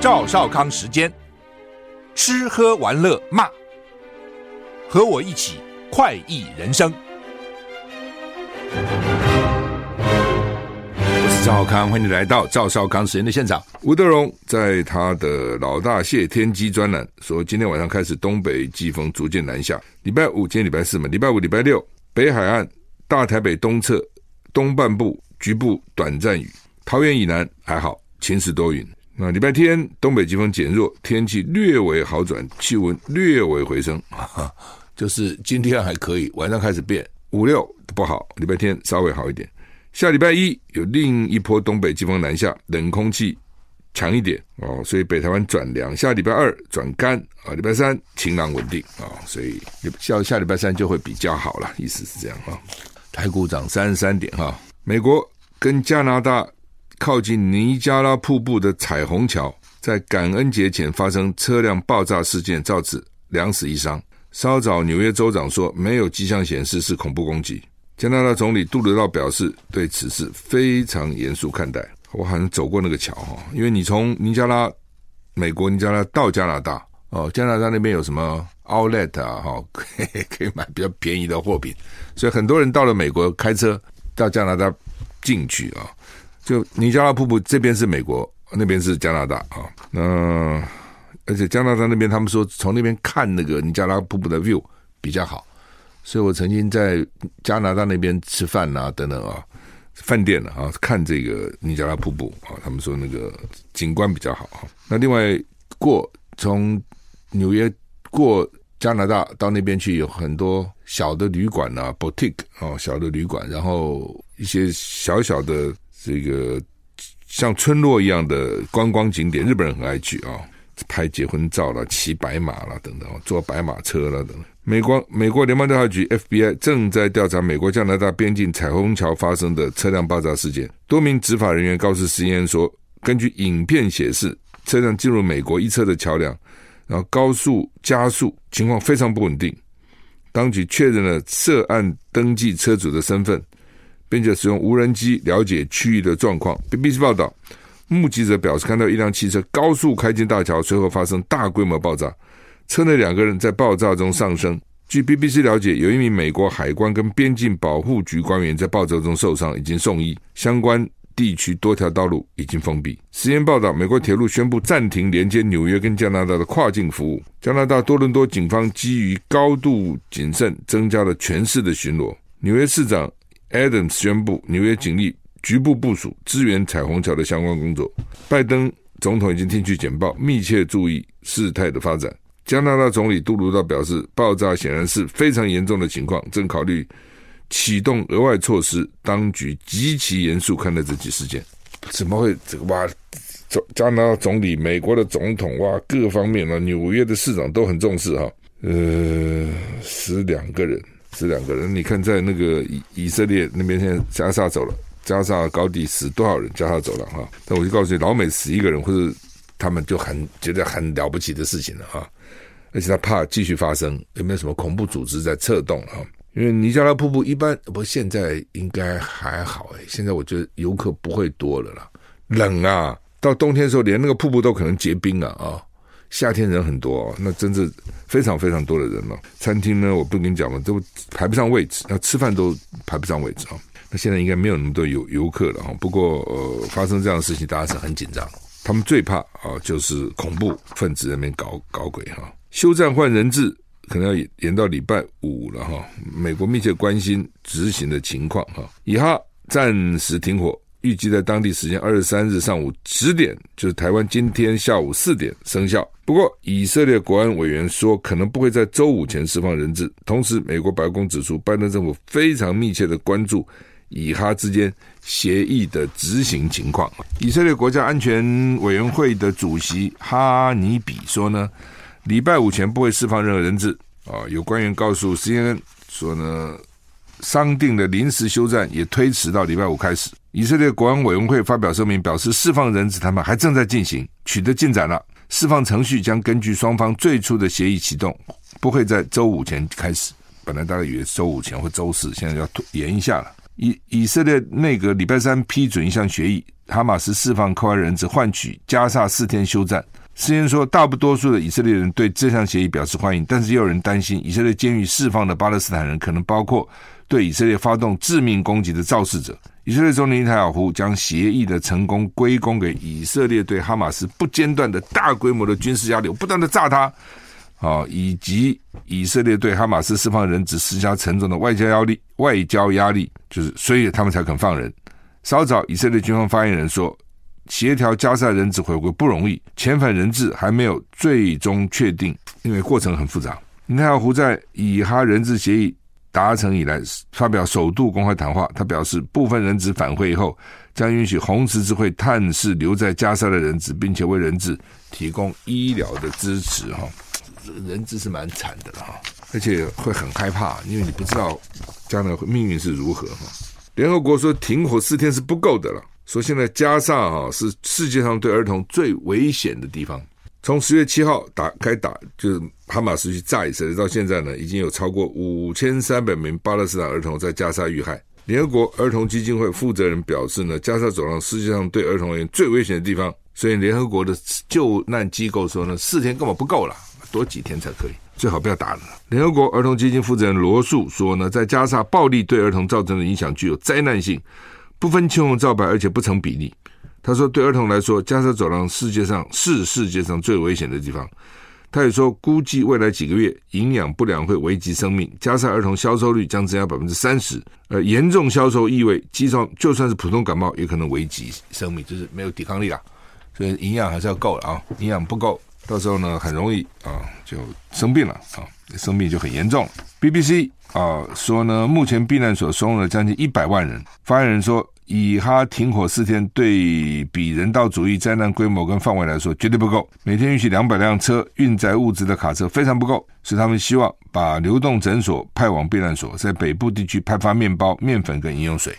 赵少康时间，吃喝玩乐骂，和我一起快意人生。我是赵少康，欢迎你来到赵少康时间的现场。吴德荣在他的老大谢天机专栏说，今天晚上开始东北季风逐渐南下，礼拜五今天礼拜四嘛，礼拜五礼拜六北海岸大台北东侧东半部局部短暂雨。桃园以南还好，晴时多云。那礼拜天东北季风减弱，天气略微好转，气温略微回升。哈，就是今天还可以，晚上开始变。五六不好，礼拜天稍微好一点。下礼拜一有另一波东北季风南下，冷空气强一点哦，所以北台湾转凉。下礼拜二转干啊，礼拜三晴朗稳定啊，所以下下礼拜三就会比较好了，意思是这样啊。台股涨三十三点哈，美国跟加拿大。靠近尼加拉瀑布的彩虹桥，在感恩节前发生车辆爆炸事件，造致两死一伤。稍早，纽约州长说没有迹象显示是恐怖攻击。加拿大总理杜鲁道表示对此事非常严肃看待。我好像走过那个桥哈，因为你从尼加拉，美国尼加拉到加拿大哦，加拿大那边有什么 Outlet 啊哈，可以可以买比较便宜的货品，所以很多人到了美国开车到加拿大进去啊。就尼加拉瀑布这边是美国，那边是加拿大啊。那而且加拿大那边他们说从那边看那个尼加拉瀑布的 view 比较好，所以我曾经在加拿大那边吃饭啊等等啊，饭店啊看这个尼加拉瀑布啊，他们说那个景观比较好啊。那另外过从纽约过加拿大到那边去有很多小的旅馆啊，boutique 啊，小的旅馆，然后一些小小的。这个像村落一样的观光景点，日本人很爱去啊，拍结婚照了，骑白马了等等，坐白马车了等等。美国美国联邦调查局 FBI 正在调查美国加拿大边境彩虹桥发生的车辆爆炸事件。多名执法人员告诉 CNN 说，根据影片显示，车辆进入美国一侧的桥梁，然后高速加速，情况非常不稳定。当局确认了涉案登记车主的身份。并且使用无人机了解区域的状况。BBC 报道，目击者表示看到一辆汽车高速开进大桥，随后发生大规模爆炸，车内两个人在爆炸中丧生。据 BBC 了解，有一名美国海关跟边境保护局官员在爆炸中受伤，已经送医。相关地区多条道路已经封闭。实验报道，美国铁路宣布暂停连接纽约跟加拿大的跨境服务。加拿大多伦多警方基于高度谨慎，增加了全市的巡逻。纽约市长。Adams 宣布，纽约警力局部部署支援彩虹桥的相关工作。拜登总统已经听取简报，密切注意事态的发展。加拿大总理杜鲁道表示，爆炸显然是非常严重的情况，正考虑启动额外措施。当局极其严肃看待这起事件。怎么会这个哇？加拿大总理、美国的总统哇，各方面啊，纽约的市长都很重视哈。呃，死两个人。这两个人，你看在那个以以色列那边，现在加沙走了，加沙高地死多少人？加沙走了哈。那我就告诉你，老美死一个人，或者他们就很觉得很了不起的事情了哈。而且他怕继续发生，有没有什么恐怖组织在策动啊？因为尼加拉瀑布一般，不现在应该还好哎。现在我觉得游客不会多了啦，冷啊，到冬天的时候，连那个瀑布都可能结冰了啊。夏天人很多，哦那真是非常非常多的人了。餐厅呢，我不跟你讲了，都排不上位置，那吃饭都排不上位置啊。那现在应该没有那么多游游客了哈。不过呃，发生这样的事情，大家是很紧张。他们最怕啊，就是恐怖分子那边搞搞鬼哈。休战换人质可能要延到礼拜五了哈。美国密切关心执行的情况哈。以哈暂时停火。预计在当地时间二十三日上午十点，就是台湾今天下午四点生效。不过，以色列国安委员说，可能不会在周五前释放人质。同时，美国白宫指出，拜登政府非常密切的关注以哈之间协议的执行情况。以色列国家安全委员会的主席哈尼比说呢，礼拜五前不会释放任何人质。啊，有官员告诉 CNN 说呢，商定的临时休战也推迟到礼拜五开始。以色列国安委员会发表声明，表示释放人质谈判还正在进行，取得进展了。释放程序将根据双方最初的协议启动，不会在周五前开始。本来大概以为周五前或周四，现在要延一下了。以以色列内阁礼拜三批准一项协议，哈马斯释放扣押人质，换取加萨四天休战。事先说，大不多数的以色列人对这项协议表示欢迎，但是也有人担心，以色列监狱释放的巴勒斯坦人可能包括对以色列发动致命攻击的肇事者。以色列总理内塔尼亚胡将协议的成功归功给以色列对哈马斯不间断的大规模的军事压力，不断的炸他，啊，以及以色列对哈马斯释放人质施加沉重的外交压力，外交压力就是，所以他们才肯放人。稍早，以色列军方发言人说。协调加沙人质回归不容易，遣返人质还没有最终确定，因为过程很复杂。内塔尼亚胡在以哈人质协议达成以来发表首度公开谈话，他表示部分人质返回以后，将允许红十字会探视留在加沙的人质，并且为人质提供医疗的支持。哈，人质是蛮惨的了哈，而且会很害怕，因为你不知道将来命运是如何。哈，联合国说停火四天是不够的了。说现在加沙啊是世界上对儿童最危险的地方。从十月七号打开打，就是哈马斯去炸以色列，到现在呢，已经有超过五千三百名巴勒斯坦儿童在加沙遇害。联合国儿童基金会负责人表示呢，加沙走廊世界上对儿童而言最危险的地方，所以联合国的救难机构说呢，四天根本不够了，多几天才可以，最好不要打了。联合国儿童基金负责人罗素说呢，在加沙暴力对儿童造成的影响具有灾难性。不分青红皂白，而且不成比例。他说，对儿童来说，加沙走廊世界上是世界上最危险的地方。他也说，估计未来几个月营养不良会危及生命。加沙儿童消瘦率将增加百分之三十，而严重消瘦意味，基上就算是普通感冒，也可能危及生命，就是没有抵抗力了。所以营养还是要够了啊，营养不够，到时候呢很容易啊就生病了啊，生病就很严重。BBC。啊，说呢，目前避难所收容了将近一百万人。发言人说，以哈停火四天，对比人道主义灾难规模跟范围来说，绝对不够。每天允许两百辆车运载物资的卡车非常不够，所以他们希望把流动诊所派往避难所，在北部地区派发面包、面粉跟饮用水。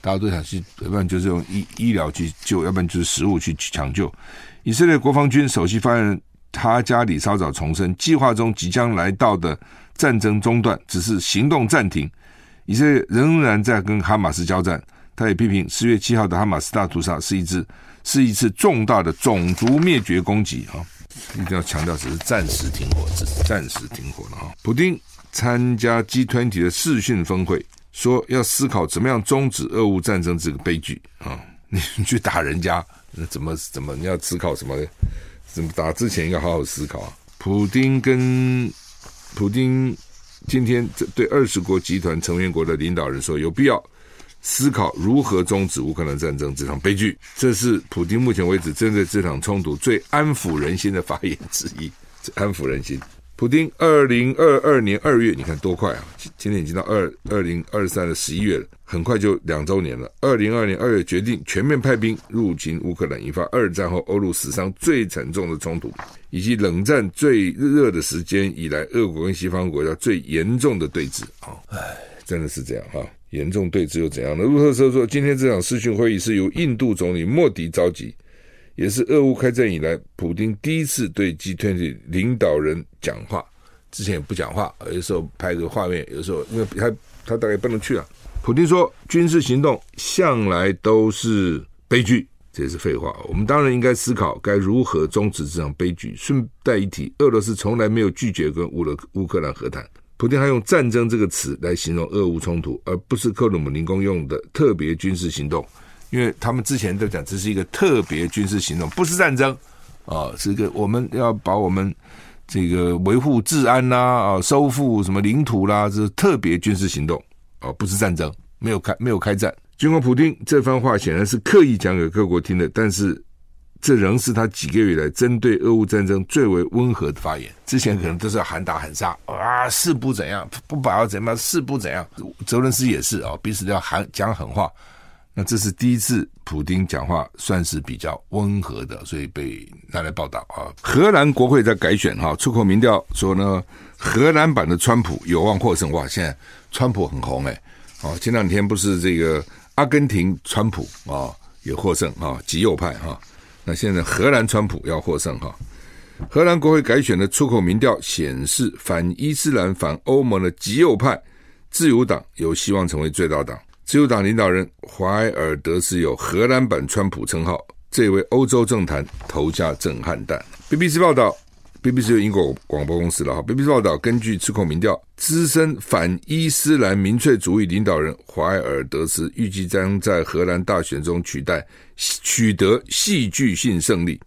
大家都想去，要不然就是用医医疗去救，要不然就是食物去抢救。以色列国防军首席发言人哈加里稍早重申，计划中即将来到的。战争中断，只是行动暂停。以色列仍然在跟哈马斯交战。他也批评十月七号的哈马斯大屠杀是一次是一次重大的种族灭绝攻击啊！一定要强调，只是暂时停火，只是暂时停火了啊！普丁参加 G20 的视讯峰会，说要思考怎么样终止俄乌战争这个悲剧啊！你去打人家，那怎么怎么你要思考什么呢？怎么打之前应该好好思考啊！普丁跟普京今天对二十国集团成员国的领导人说：“有必要思考如何终止乌克兰战争这场悲剧。”这是普京目前为止针对这场冲突最安抚人心的发言之一。安抚人心。普丁二零二二年二月，你看多快啊！今天已经到二二零二三的十一月了，很快就两周年了。二零二二年二月决定全面派兵入侵乌克兰，引发二战后欧陆史上最沉重的冲突，以及冷战最热的时间以来，俄国跟西方国家最严重的对峙啊！唉，真的是这样哈，严重对峙又怎样呢？路透社说，今天这场视讯会议是由印度总理莫迪召集。也是俄乌开战以来，普丁第一次对 G20 领导人讲话。之前也不讲话，有时候拍个画面，有时候因为他他大概不能去啊。普丁说，军事行动向来都是悲剧，这也是废话。我们当然应该思考该如何终止这场悲剧。顺带一提，俄罗斯从来没有拒绝跟乌勒乌克兰和谈。普丁还用“战争”这个词来形容俄乌冲突，而不是克鲁姆林宫用的特别军事行动。因为他们之前都讲这是一个特别军事行动，不是战争啊，是个我们要把我们这个维护治安呐啊，收复什么领土啦，这是特别军事行动啊，不是战争，没有开没有开战。尽管普丁这番话显然是刻意讲给各国听的，但是这仍是他几个月以来针对俄乌战争最为温和的发言。之前可能都是要喊打喊杀啊，誓不怎样，不把要怎么样，誓不怎样。泽伦斯也是啊，彼此都要喊讲狠话。那这是第一次，普丁讲话算是比较温和的，所以被拿来报道啊。荷兰国会在改选哈，出口民调说呢，荷兰版的川普有望获胜。哇，现在川普很红哎，哦，前两天不是这个阿根廷川普啊也获胜啊，极右派哈。那现在荷兰川普要获胜哈。荷兰国会改选的出口民调显示，反伊斯兰、反欧盟的极右派自由党有希望成为最大党。自由党领导人怀尔德斯有“荷兰版川普”称号，这位欧洲政坛投下震撼弹。BBC 报道。BBC 是英国广播公司了哈。BBC 报道，根据智库民调，资深反伊斯兰民粹主义领导人怀尔德斯预计将在荷兰大选中取代取得戏剧性胜利。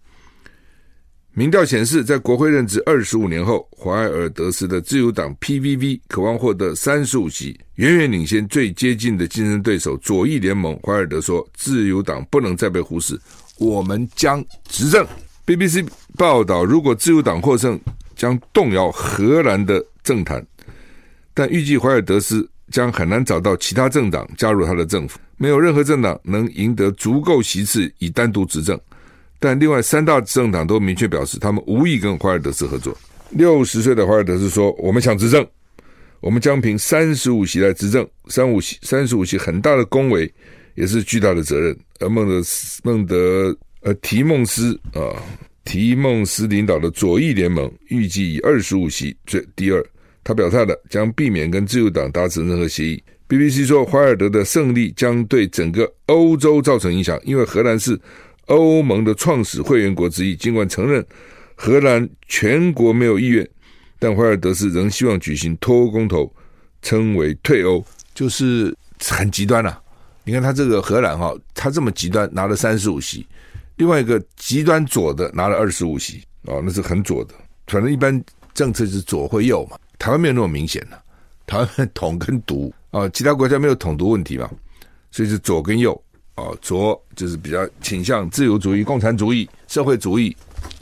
民调显示，在国会任职二十五年后，怀尔德斯的自由党 PVV 渴望获得三十五席，远远领先最接近的竞争对手左翼联盟。怀尔德说：“自由党不能再被忽视，我们将执政。” BBC 报道，如果自由党获胜，将动摇荷兰的政坛。但预计怀尔德斯将很难找到其他政党加入他的政府，没有任何政党能赢得足够席次以单独执政。但另外三大政党都明确表示，他们无意跟怀尔德斯合作。六十岁的怀尔德斯说：“我们想执政，我们将凭三十五席来执政。三五席，三十五席很大的恭维，也是巨大的责任。”而孟德斯孟德。呃提孟斯啊，提孟斯领导的左翼联盟预计以二十五席最第二。他表态了，将避免跟自由党达成任何协议。BBC 说，怀尔德的胜利将对整个欧洲造成影响，因为荷兰是欧盟的创始会员国之一。尽管承认荷兰全国没有意愿，但怀尔德斯仍希望举行脱欧公投，称为退欧，就是很极端了、啊。你看他这个荷兰哈，他这么极端，拿了三十五席。另外一个极端左的拿了二十五席哦，那是很左的。反正一般政策是左或右嘛，台湾没有那么明显的、台湾统跟独啊、其他国家没有统独问题嘛，所以是左跟右哦，左就是比较倾向自由主义、共产主义、社会主义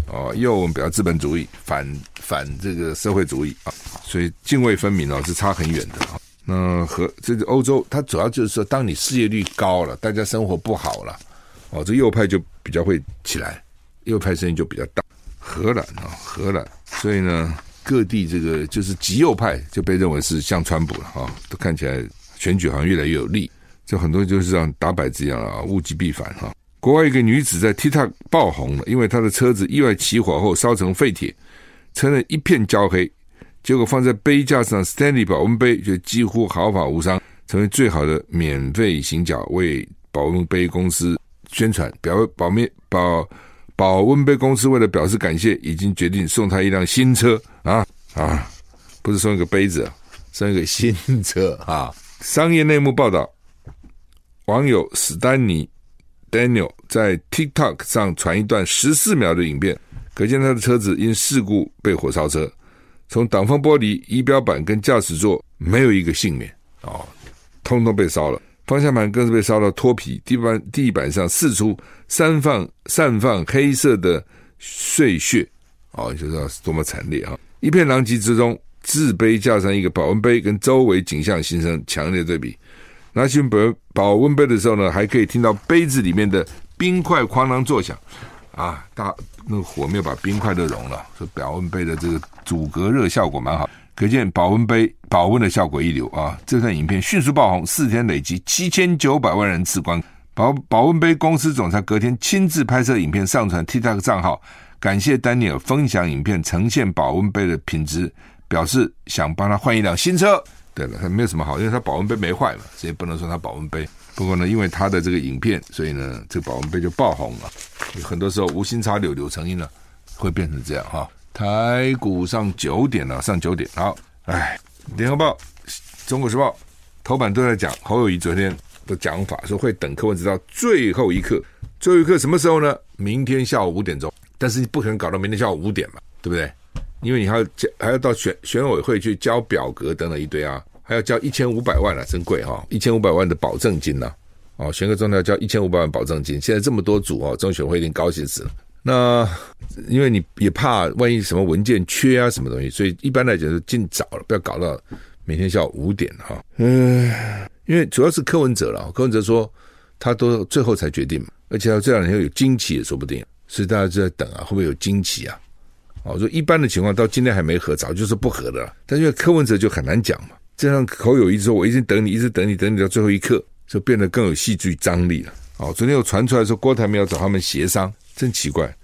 哦，右我们比较资本主义，反反这个社会主义啊，所以泾渭分明哦，是差很远的啊。那和这个欧洲，它主要就是说，当你失业率高了，大家生活不好了。哦，这右派就比较会起来，右派声音就比较大。荷兰啊，荷兰，所以呢，各地这个就是极右派就被认为是像川普了啊，都看起来选举好像越来越有利。就很多就是像打摆子一样啊，物极必反哈。国外一个女子在 TikTok 爆红了，因为她的车子意外起火后烧成废铁，车内一片焦黑，结果放在杯架上 Stanley 保温杯就几乎毫发无伤，成为最好的免费行脚，为保温杯公司。宣传表保面保保温杯公司为了表示感谢，已经决定送他一辆新车啊啊！不是送一个杯子，送一个新车啊！商业内幕报道，网友史丹尼 Daniel 在 TikTok 上传一段十四秒的影片，可见他的车子因事故被火烧车，从挡风玻璃、仪表板跟驾驶座没有一个幸免哦，通通被烧了。方向盘更是被烧到脱皮，地板地板上四处散放散放黑色的碎屑，哦，就知道是多么惨烈啊！一片狼藉之中，自杯架上一个保温杯，跟周围景象形成强烈对比。拿起保保温杯的时候呢，还可以听到杯子里面的冰块哐啷作响，啊，大那个火没有把冰块都融了，所以保温杯的这个阻隔热效果蛮好。可见保温杯保温的效果一流啊！这段影片迅速爆红，四天累积七千九百万人次观。保保温杯公司总裁隔天亲自拍摄影片上传 TikTok 账号，感谢丹尼尔分享影片呈现保温杯的品质，表示想帮他换一辆新车。对了，他没有什么好，因为他保温杯没坏嘛，所以不能说他保温杯。不过呢，因为他的这个影片，所以呢，这个保温杯就爆红了。很多时候无心插柳柳成荫了，会变成这样哈。台股上九点了，上九点。好，哎，联合报、中国时报头版都在讲侯友谊昨天的讲法，说会等柯文哲到最后一刻。最后一刻什么时候呢？明天下午五点钟。但是你不可能搞到明天下午五点嘛，对不对？因为你还要交，还要到选选委会去交表格等等一堆啊，还要交一千五百万啊，真贵哈、哦！一千五百万的保证金呐、啊，哦，选个总统要交一千五百万保证金。现在这么多组哦，中选会一定高兴死了。那因为你也怕万一什么文件缺啊什么东西，所以一般来讲是尽早了，不要搞到每天下午五点哈。嗯，因为主要是柯文哲了，柯文哲说他都最后才决定嘛，而且他这两天有惊奇也说不定，所以大家就在等啊，会不会有惊奇啊？哦，说一般的情况到今天还没合，早就是不合的。但因为柯文哲就很难讲嘛，这样口友宜说，我一直等你，一直等你，等你到最后一刻，就变得更有戏剧张力了。哦，昨天又传出来说郭台铭要找他们协商。真奇怪，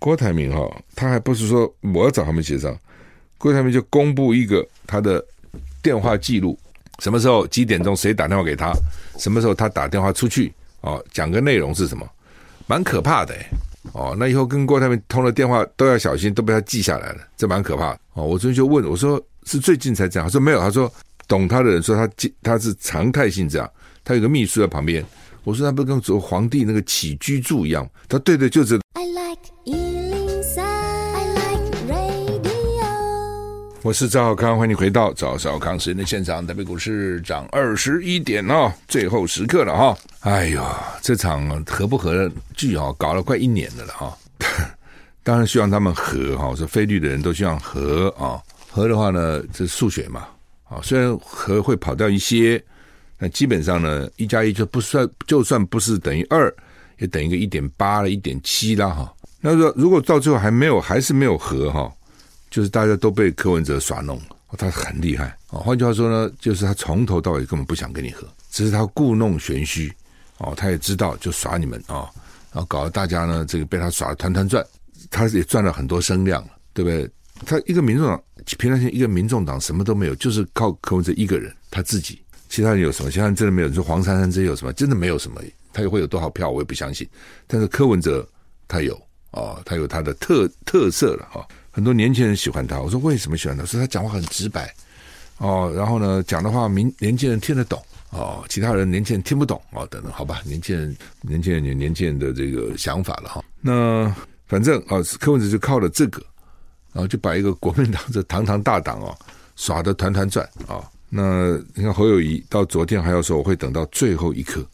郭台铭哈，他还不是说我要找他们协商，郭台铭就公布一个他的电话记录，什么时候几点钟谁打电话给他，什么时候他打电话出去哦，讲个内容是什么，蛮可怕的哦。那以后跟郭台铭通了电话都要小心，都被他记下来了，这蛮可怕哦。我昨天就问我说是最近才这样，他说没有，他说懂他的人说他他是常态性这样，他有个秘书在旁边。我说他不跟做皇帝那个起居住一样？他对对，就是。我是赵少康，欢迎回到赵少康时间的现场。台北股市涨二十一点哦，最后时刻了哈、哦。哎呦，这场合不合的剧啊，搞了快一年的了哈、哦。当然希望他们和哈，说菲律的人都希望和啊，和的话呢，这是数学嘛啊，虽然和会跑掉一些。那基本上呢，一加一就不算，就算不是等于二，也等于个一点八了，一点七啦哈。那说如果到最后还没有，还是没有和哈，就是大家都被柯文哲耍弄了，他很厉害啊。换句话说呢，就是他从头到尾根本不想跟你和，只是他故弄玄虚哦，他也知道就耍你们啊，然后搞得大家呢这个被他耍得团团转，他也赚了很多声量，对不对？他一个民众党，平常心一个民众党什么都没有，就是靠柯文哲一个人他自己。其他人有什么？其他人真的没有。你说黄珊珊这有什么？真的没有什么。他又会有多少票？我也不相信。但是柯文哲他有哦，他有他的特特色了哈、很多年轻人喜欢他。我说为什么喜欢他？说他讲话很直白哦，然后呢讲的话，民年轻人听得懂哦，其他人年轻人听不懂哦，等等，好吧，年轻人年轻人有年轻人的这个想法了哈、那反正啊、哦，柯文哲就靠了这个，然后就把一个国民党这堂堂大党哦耍得团团转啊。那你看侯友谊到昨天还要说我会等到最后一刻，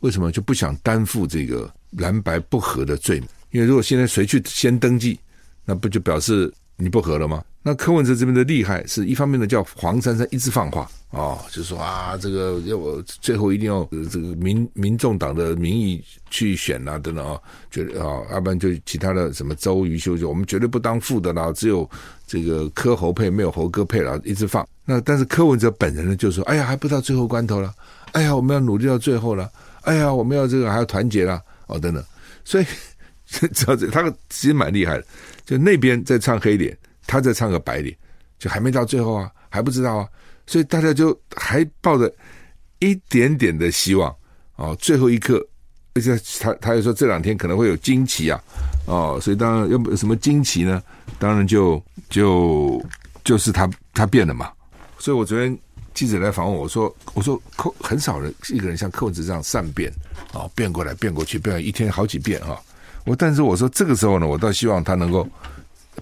为什么就不想担负这个蓝白不合的罪名？因为如果现在谁去先登记，那不就表示你不合了吗？那柯文哲这边的厉害是一方面呢，叫黄珊珊一直放话哦，就说啊，这个要我最后一定要这个民民众党的名义去选啊，等等啊，觉得啊，要不然就其他的什么周瑜修就我们绝对不当副的啦，只有这个柯侯配，没有侯哥配了，一直放。那但是柯文哲本人呢，就说，哎呀，还不到最后关头了，哎呀，我们要努力到最后了，哎呀，我们要这个还要团结了，哦，等等。所以 知道这他其实蛮厉害的，就那边在唱黑脸。他在唱个白脸，就还没到最后啊，还不知道啊，所以大家就还抱着一点点的希望哦，最后一刻，而且他他又说这两天可能会有惊奇啊，哦，所以当然有什么惊奇呢？当然就就就是他他变了嘛。所以我昨天记者来访问我说，我说柯很少人一个人像柯文哲这样善变啊，变过来变过去，变了一天好几遍啊。我但是我说这个时候呢，我倒希望他能够。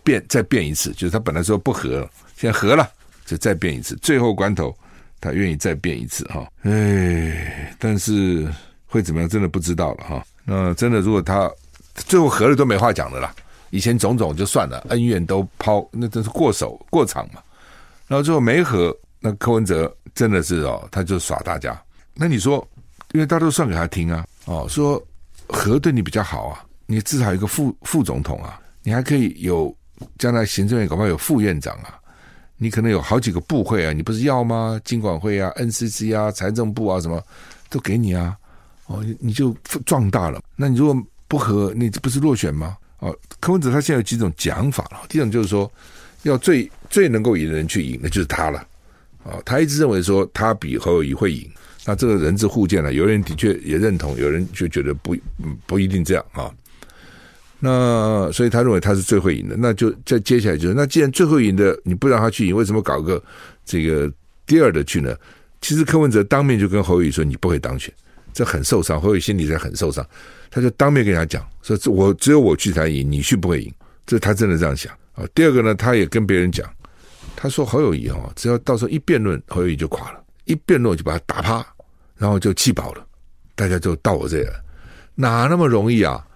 变再变一次，就是他本来说不和，现在和了，就再变一次。最后关头，他愿意再变一次哈。哎，但是会怎么样，真的不知道了哈。那真的，如果他最后和了，都没话讲的啦。以前种种就算了，恩怨都抛，那真是过手过场嘛。然后最后没和，那柯文哲真的是哦，他就耍大家。那你说，因为大家都算给他听啊，哦，说和对你比较好啊，你至少有一个副副总统啊，你还可以有。将来行政院搞不好有副院长啊，你可能有好几个部会啊，你不是要吗？金管会啊、NCC 啊、财政部啊，什么都给你啊，哦，你就壮大了。那你如果不合，你不是落选吗？哦，柯文哲他现在有几种讲法了。第一种就是说，要最最能够赢的人去赢，那就是他了。哦，他一直认为说他比侯友宜会赢，那这个人质互见了，有人的确也认同，有人就觉得不不一定这样啊。那所以他认为他是最会赢的，那就再接下来就是，那既然最会赢的你不让他去赢，为什么搞个这个第二的去呢？其实柯文哲当面就跟侯友宜说，你不会当选，这很受伤，侯友宜心里在很受伤，他就当面跟他讲说，这我只有我去才赢，你去不会赢，这他真的这样想啊。第二个呢，他也跟别人讲，他说侯友宜哦，只要到时候一辩论，侯友宜就垮了，一辩论就把他打趴，然后就气饱了，大家就到我这里来，哪那么容易啊？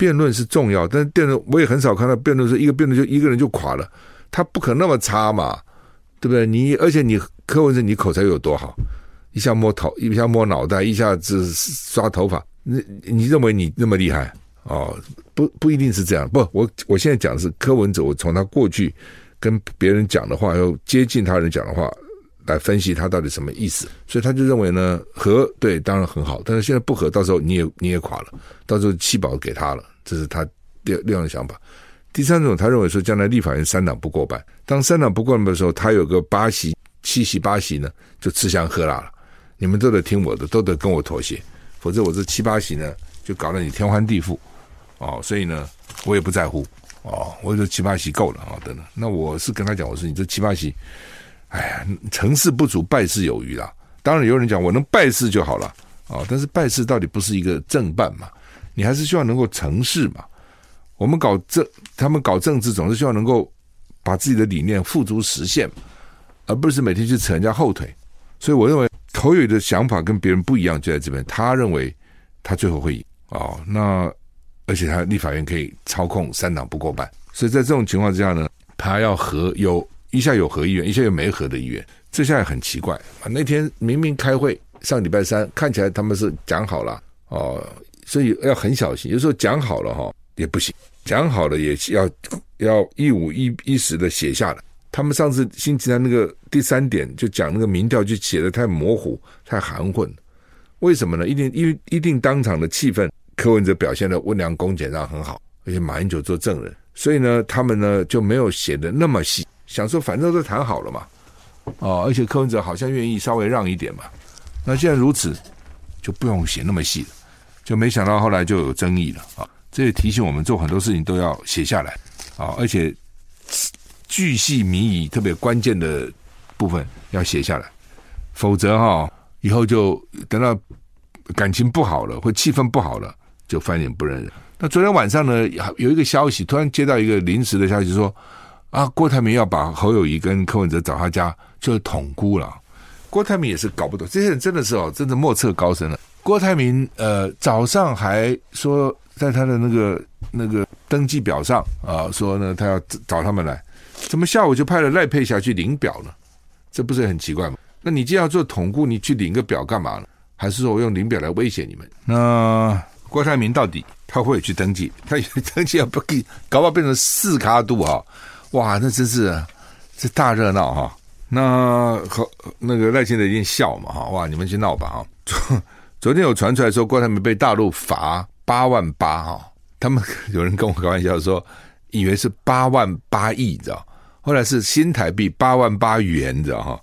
辩论是重要，但是辩论我也很少看到辩论是一个辩论就一个人就垮了，他不可能那么差嘛，对不对？你而且你柯文哲你口才有多好，一下摸头，一下摸脑袋，一下子刷头发，你你认为你那么厉害哦？不不一定是这样，不，我我现在讲的是柯文哲，我从他过去跟别人讲的话，又接近他人讲的话。来分析他到底什么意思，所以他就认为呢，和对当然很好，但是现在不和，到时候你也你也垮了，到时候弃保给他了，这是他第二样的想法。第三种，他认为说将来立法院三党不过半，当三党不过半的时候，他有个八席七席八席呢就吃香喝辣了，你们都得听我的，都得跟我妥协，否则我这七八席呢就搞得你天翻地覆哦。所以呢，我也不在乎哦，我这七八席够了啊、等等。那我是跟他讲，我说你这七八席，哎呀，成事不足败事有余啦。当然有人讲我能败事就好了啊、但是败事到底不是一个正办嘛？你还是希望能够成事嘛？我们搞政，他们搞政治总是希望能够把自己的理念付诸实现，而不是每天去扯人家后腿。所以我认为侯友的想法跟别人不一样，就在这边。他认为他最后会赢哦，那而且他立法院可以操控三党不过半，所以在这种情况之下呢，他要合有一下有合议员，一下又没合的议员，这下很奇怪啊。那天明明开会，上礼拜三看起来他们是讲好了哦。所以要很小心，有时候讲好了哈也不行，讲好了也要要一五一一十的写下来。他们上次星期三那个第三点就讲那个民调就写的太模糊、太含混，为什么呢？一定因为一定当场的气氛，柯文哲表现的温良恭俭让很好，而且马英九做证人，所以呢，他们呢就没有写的那么细，想说反正都谈好了嘛，哦，而且柯文哲好像愿意稍微让一点嘛，那既然如此，就不用写那么细了。就没想到后来就有争议了啊！这也提醒我们做很多事情都要写下来啊，而且巨细靡遗、特别关键的部分要写下来，否则哈以后就等到感情不好了或气氛不好了，就翻脸不认人。那昨天晚上呢，有一个消息，突然接到一个临时的消息说啊，郭台铭要把侯友谊跟柯文哲找他家，就是统估了。郭台铭也是搞不懂，这些人真的是哦，真的莫测高深了。郭台铭呃早上还说在他的那个那个登记表上啊说呢他要找他们来，怎么下午就派了赖佩霞去领表呢？这不是很奇怪吗？那你既然要做统估，你去领个表干嘛呢？还是说我用领表来威胁你们？那郭台铭到底他会去登记？他登记要不给搞不好变成四卡度哈？哇，那真是这大热闹哈！那和那个赖清德一定笑嘛哈？哇，你们去闹吧哈！昨昨天有传出来说，郭台铭被大陆罚八万八哈，他们有人跟我开玩笑说，以为是八万八亿，你知道？后来是新台币八万八元，你知道哈？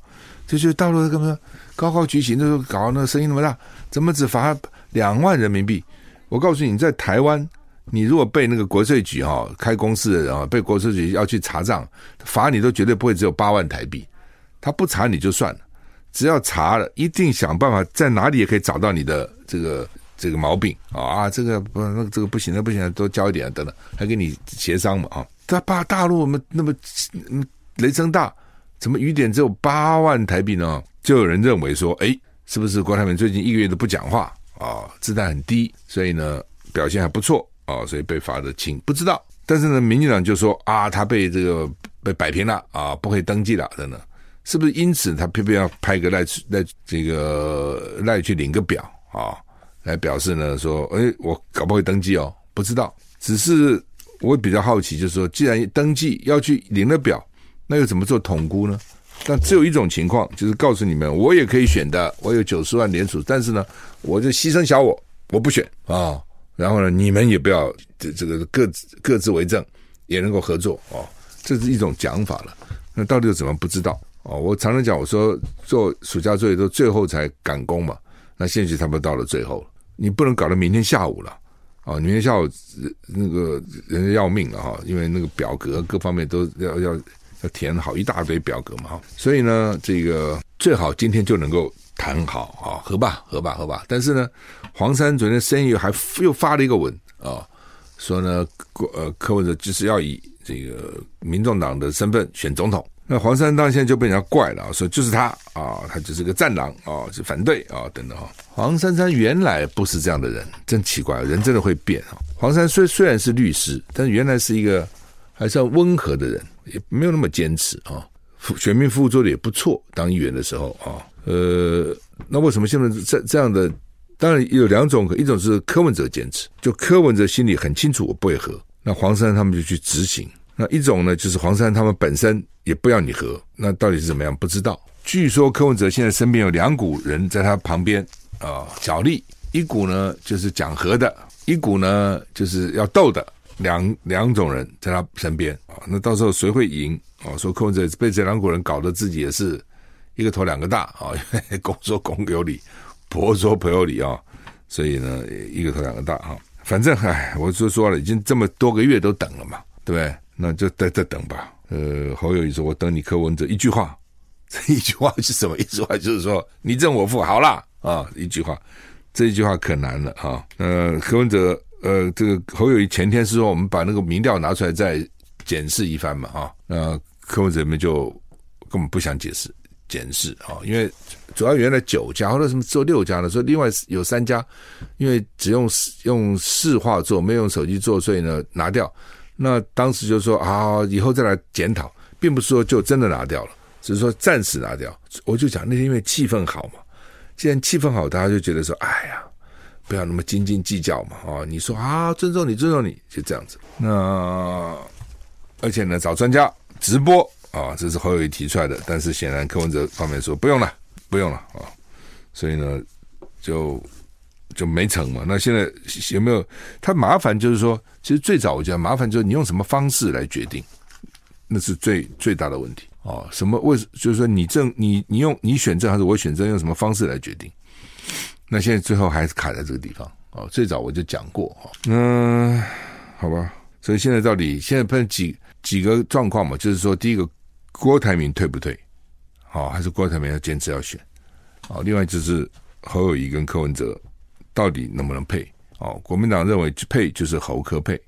就是大陆干嘛高高举起，那时候搞那个声音那么大，怎么只罚两万人民币？我告诉你，在台湾，你如果被那个国税局哈开公司的人啊，被国税局要去查账，罚你都绝对不会只有八万台币，他不查你就算了。只要查了，一定想办法在哪里也可以找到你的这个这个毛病啊！这个不，那这个不行，那不行，多交一点等等，还跟你协商嘛啊！他把大陆我们那么雷声大，怎么雨点只有八万台币呢？就有人认为说，哎，是不是郭台铭最近一个月都不讲话啊？姿态很低，所以呢表现还不错啊，所以被罚的轻。不知道，但是呢，民进党就说啊，他被这个被摆平了啊，不可以登记了等等。是不是因此他偏偏要派个赖赖这个赖去领个表啊，来表示呢说，哎，我搞不会登记哦，不知道。只是我比较好奇，就是说，既然登记要去领了表，那又怎么做统估呢？但只有一种情况，就是告诉你们，我也可以选的，我有九十万连署，但是呢，我就牺牲小我，我不选啊。然后呢，你们也不要这这个各自各自为政，也能够合作哦，这是一种讲法了。那到底怎么不知道？哦，我常常讲，我说做暑假作业都最后才赶工嘛，那现在差不多到了最后了，你不能搞到明天下午了，哦，明天下午那个人家要命了哈，因为那个表格各方面都要要要填好一大堆表格嘛哈，所以呢，这个最好今天就能够谈好啊，合吧，合吧，合吧。但是呢，黄山昨天深夜还又发了一个文啊，说呢，呃，柯文哲就是要以这个民众党的身份选总统。那黄珊珊现在就被人家怪了，说就是他啊，他就是个战狼啊，是反对啊等等啊。黄珊珊原来不是这样的人，真奇怪，人真的会变啊。黄珊虽虽然是律师，但是原来是一个还算温和的人，也没有那么坚持啊。选民服务做的也不错，当议员的时候啊，呃，那为什么现在这这样的？当然有两种，一种是柯文哲坚持，就柯文哲心里很清楚我不会和，那黄珊珊他们就去执行。那一种呢，就是黄珊他们本身也不要你和，那到底是怎么样？不知道。据说柯文哲现在身边有两股人在他旁边啊、角力，一股呢就是讲和的，一股呢就是要斗的，两两种人在他身边啊。那到时候谁会赢啊？说柯文哲被这两股人搞得自己也是一个头两个大啊，公说公有理，婆说婆有理啊，所以呢，一个头两个大哈。反正唉，我就说了，已经这么多个月都等了嘛，对不对？那就再再等吧。呃，侯友谊说：“我等你柯文哲一句话，这 一句话是什么？一句话就是说你正我负，好啦啊，一句话，这一句话可难了啊。呃，柯文哲，呃，这个侯友谊前天是说我们把那个民调拿出来再检视一番嘛啊，那柯文哲们就根本不想解释。”检视啊，因为主要原来九家后来什么做六家呢，所以另外有三家，因为只用用市话做，没有用手机做，所以呢拿掉。那当时就说啊，以后再来检讨，并不是说就真的拿掉了，只是说暂时拿掉。我就讲那天因为气氛好嘛，既然气氛好，大家就觉得说，哎呀，不要那么斤斤计较嘛啊！你说啊，尊重你，尊重你，就这样子。那而且呢，找专家直播。啊，这是侯友谊提出来的，但是显然柯文哲方面说不用了，不用了啊，所以呢，就就没成嘛。那现在有没有？他麻烦就是说，其实最早我觉得麻烦就是你用什么方式来决定，那是最最大的问题啊。什么为就是说你政你你用你选政还是我选政，用什么方式来决定？那现在最后还是卡在这个地方啊。最早我就讲过哈，嗯，好吧。所以现在到底现在分几几个状况嘛？就是说第一个。郭台铭退不退？好，还是郭台铭要坚持要选？好，另外就是侯友谊跟柯文哲到底能不能配？哦，国民党认为配就是侯柯配，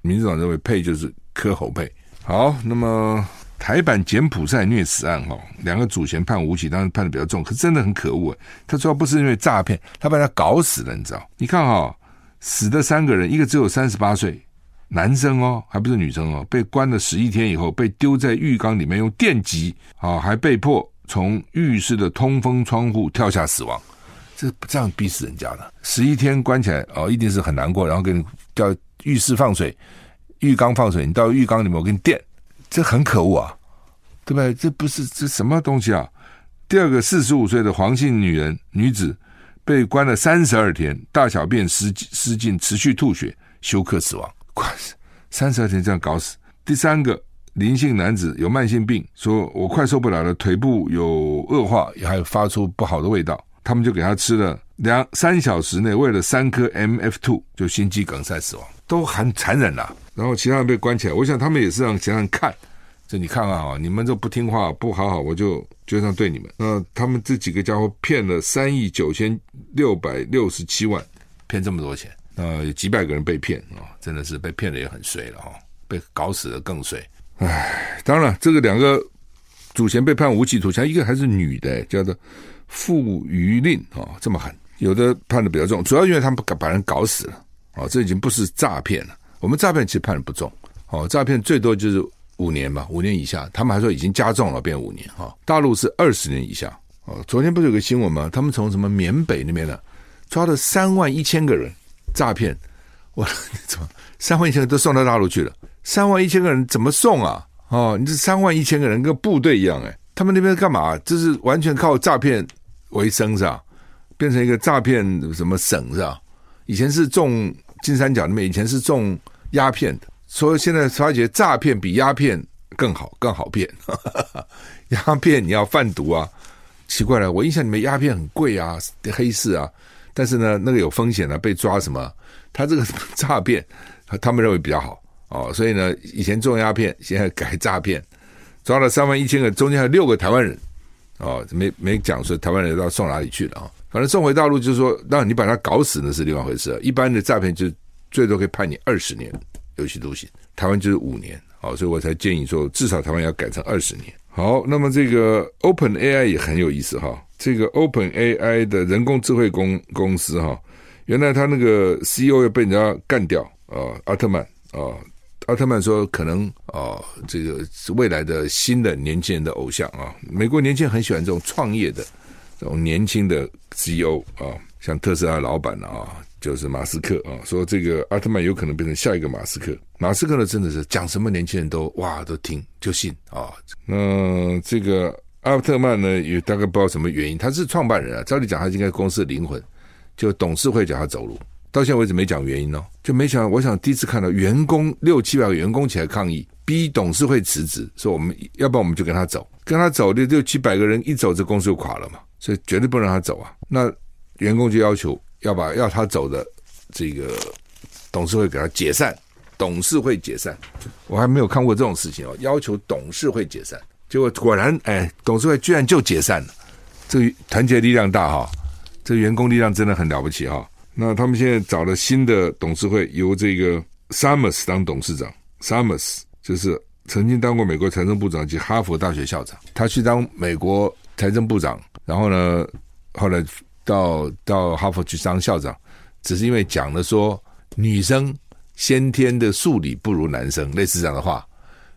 民主党认为配就是柯侯配。好，那么台版柬埔寨虐死案哈，两个主嫌判无期，当然判的比较重，可是真的很可恶。他主要不是因为诈骗，他把他搞死了，你知道？你看哈，死的三个人，一个只有三十八岁。男生哦，还不是女生哦，被关了十一天以后，被丢在浴缸里面用电击啊，还被迫从浴室的通风窗户跳下死亡，这这样逼死人家的。十一天关起来哦，一定是很难过，然后给你叫浴室放水，浴缸放水，你到浴缸里面我给你电，这很可恶啊，对不对？这不是这什么东西啊？第二个，四十五岁的黄姓女人女子被关了三十二天，大小便失失禁，持续吐血，休克死亡。三十二天这样搞死。第三个林姓男子有慢性病，说我快受不了了，腿部有恶化，也还有发出不好的味道。他们就给他吃了两三小时内，喂了三颗 MF two，就心肌梗塞死亡，都很残忍了。然后其他人被关起来，我想他们也是让其他人看，这你看看啊，你们这不听话不好好，我就就这样对你们。那他们这几个家伙骗了三亿九千六百六十七万，骗这么多钱。呃，有几百个人被骗啊、真的是被骗的也很衰了哈、哦，被搞死的更衰。唉，当然，这个两个主嫌被判无期徒刑，一个还是女的，叫做傅余令啊、哦，这么狠。有的判的比较重，主要因为他们把把人搞死了啊、哦，这已经不是诈骗了。我们诈骗其实判的不重，哦，诈骗最多就是五年吧，五年以下。他们还说已经加重了，变五年哈、哦。大陆是二十年以下。哦，昨天不是有个新闻吗？他们从什么缅北那边呢，抓了三万一千个人。诈骗，我怎么三万一千个都送到大陆去了？三万一千个人怎么送啊？哦，你这三万一千个人跟部队一样哎，他们那边干嘛？这是完全靠诈骗为生是吧？变成一个诈骗什么省是吧？以前是种金三角那边，以前是种鸦片的，所以现在发觉诈骗比鸦片更好，更好骗。鸦片你要贩毒啊？奇怪了，我印象里面鸦片很贵啊，黑市啊。但是呢，那个有风险啊，被抓什么？他这个诈骗，他们认为比较好哦，所以呢，以前种鸦片，现在改诈骗，抓了三万一千个，中间还有六个台湾人哦，没没讲说台湾人要送哪里去了啊、哦？反正送回大陆就是说，让你把他搞死那是另外一回事。一般的诈骗就最多可以判你二十年有期徒刑，台湾就是五年哦，所以我才建议说，至少台湾要改成二十年。好，那么这个 Open AI 也很有意思哈。这个 Open AI 的人工智慧公公司哈，原来他那个 CEO 要被人家干掉啊，奥特曼啊，奥特曼说可能啊，这个未来的新的年轻人的偶像啊。美国年轻人很喜欢这种创业的这种年轻的 CEO 啊，像特斯拉老板啊，就是马斯克啊，说这个奥特曼有可能变成下一个马斯克。马斯克呢，真的是讲什么年轻人都哇都听就信啊。那这个。阿特曼呢，也大概不知道什么原因，他是创办人啊。照理讲，他应该公司的灵魂，就董事会叫他走路，到现在为止没讲原因哦，就没想到。我想第一次看到员工六七百个员工起来抗议，逼董事会辞职，说我们要不然我们就跟他走，跟他走的六七百个人一走，这公司就垮了嘛，所以绝对不能让他走啊。那员工就要求要把要他走的这个董事会给他解散，董事会解散，我还没有看过这种事情哦，要求董事会解散，结果果然哎，董事会居然就解散了，这个团结力量大哈，这员工力量真的很了不起哈。那他们现在找了新的董事会，由这个 Summers 当董事长。Summers 就是曾经当过美国财政部长及哈佛大学校长。他去当美国财政部长，然后呢，后来到到哈佛去当校长，只是因为讲了说女生先天的数理不如男生，类似这样的话，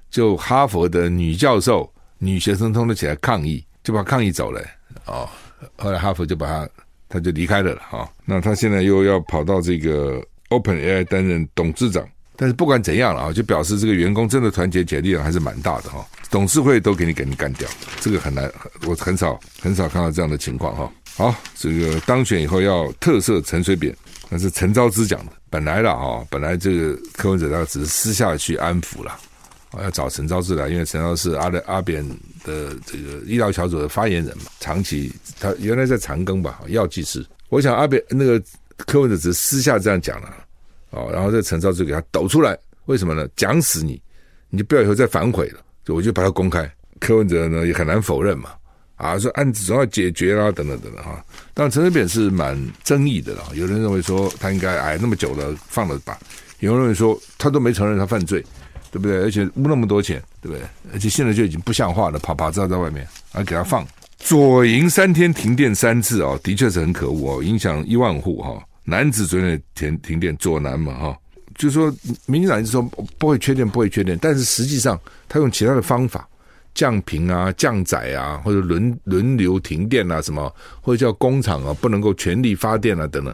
就哈佛的女教授、女学生通通起来抗议，就把抗议走了。哦，后来哈佛就把他。他就离开了了哈，那他现在又要跑到这个 OpenAI 担任董事长，但是不管怎样了啊，就表示这个员工真的团结起来力量还是蛮大的哈。董事会都给你给你干掉，这个很难，我很少很少看到这样的情况哈。好，这个当选以后要特赦陈水扁，那是陈昭之讲的。本来了哈，本来这个柯文哲他只是私下去安抚了。我要找陈昭志来，因为陈昭是阿的阿扁的这个医疗小组的发言人嘛，长期他原来在长庚吧，药剂师。我想阿扁那个柯文哲只是私下这样讲了，哦，然后这陈昭志给他抖出来，为什么呢？讲死你，你就不要以后再反悔了，就我就把它公开。柯文哲呢也很难否认嘛，啊，说案子总要解决啦，等等等等哈。但陈水扁是蛮争议的了，有人认为说他应该哎那么久了放了吧，有人认为说他都没承认他犯罪。对不对？而且污那么多钱，对不对？而且现在就已经不像话了，啪啪照在外面，还给他放左营三天停电三次哦，的确是很可恶哦，影响一万户哈、哦。楠梓昨天停停电，左南嘛哈，就是说民进党一直说不会缺电，不会缺电，但是实际上他用其他的方法降频啊、降载啊，或者轮轮流停电啊，什么或者叫工厂啊不能够全力发电啊等等，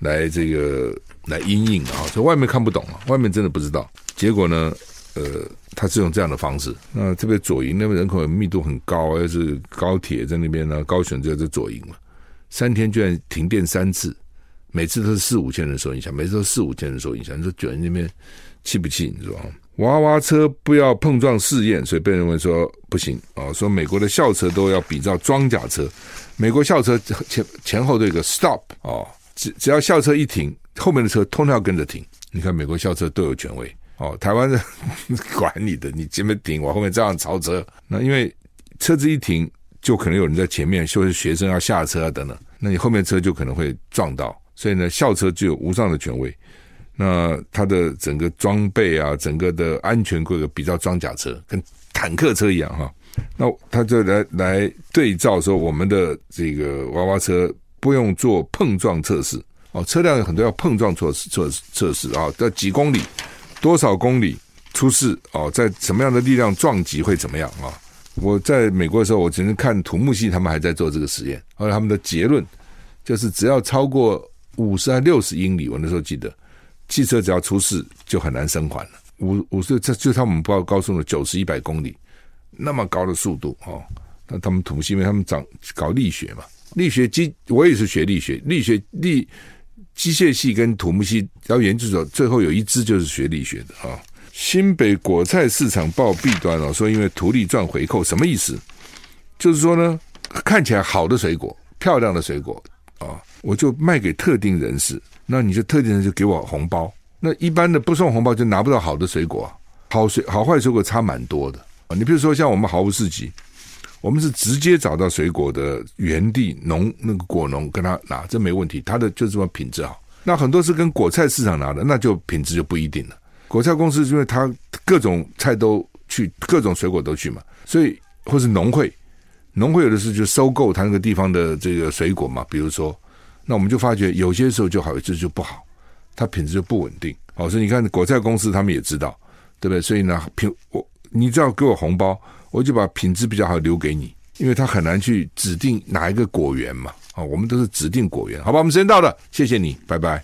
来这个来因应啊，所以外面看不懂啊，外面真的不知道，结果呢？呃，他是用这样的方式。那特别左营那边人口密度很高，又是高铁在那边呢，高雄就在左营嘛。三天居然停电三次，每次都是四五千人受影响，每次都四五千人受影响。你说九营那边气不气？你说娃娃车不要碰撞试验，所以被认为说不行啊。说美国的校车都要比照装甲车，美国校车前前后都有个 stop 哦，只只要校车一停，后面的车通通要跟着停。你看美国校车都有权威。哦，台湾人 管你的，你前面停，我后面这样超车。那因为车子一停，就可能有人在前面，就是学生要下车啊等等，那你后面车就可能会撞到。所以呢，校车具有无上的权威。那它的整个装备啊，整个的安全规格比较装甲车，跟坦克车一样哈。那他就来来对照说，我们的这个娃娃车不用做碰撞测试哦，车辆有很多要碰撞测试测测试啊，要几公里。多少公里出事哦？在什么样的力量撞击会怎么样啊？我在美国的时候，我曾经看土木系他们还在做这个实验，后来他们的结论就是只要超过五十还六十英里，我那时候记得，汽车只要出事就很难生还了。五五十这就他们报高速的九十一百公里那么高的速度哦，那他们土木系因为他们长搞力学嘛，力学机我也是学力学，力学力。机械系跟土木系要研究者，最后有一支就是学力学的啊。新北果菜市场报弊端哦，说因为图利赚回扣，什么意思？就是说呢，看起来好的水果、漂亮的水果啊，我就卖给特定人士，那你就特定人士就给我红包。那一般的不送红包就拿不到好的水果，好水好坏水果差蛮多的。你比如说像我们毫无市集。我们是直接找到水果的原地农那个果农跟他拿，这没问题，他的就这么品质好。那很多是跟果菜市场拿的，那就品质就不一定了。果菜公司因为他各种菜都去，各种水果都去嘛，所以或是农会，农会有的时候就收购他那个地方的这个水果嘛。比如说，那我们就发觉有些时候就好，有些就不好，它品质就不稳定。哦，所以你看果菜公司他们也知道，对不对？所以呢，品我你只要给我红包。我就把品质比较好留给你，因为它很难去指定哪一个果园嘛，啊，我们都是指定果园，好吧？我们时间到了，谢谢你，拜拜。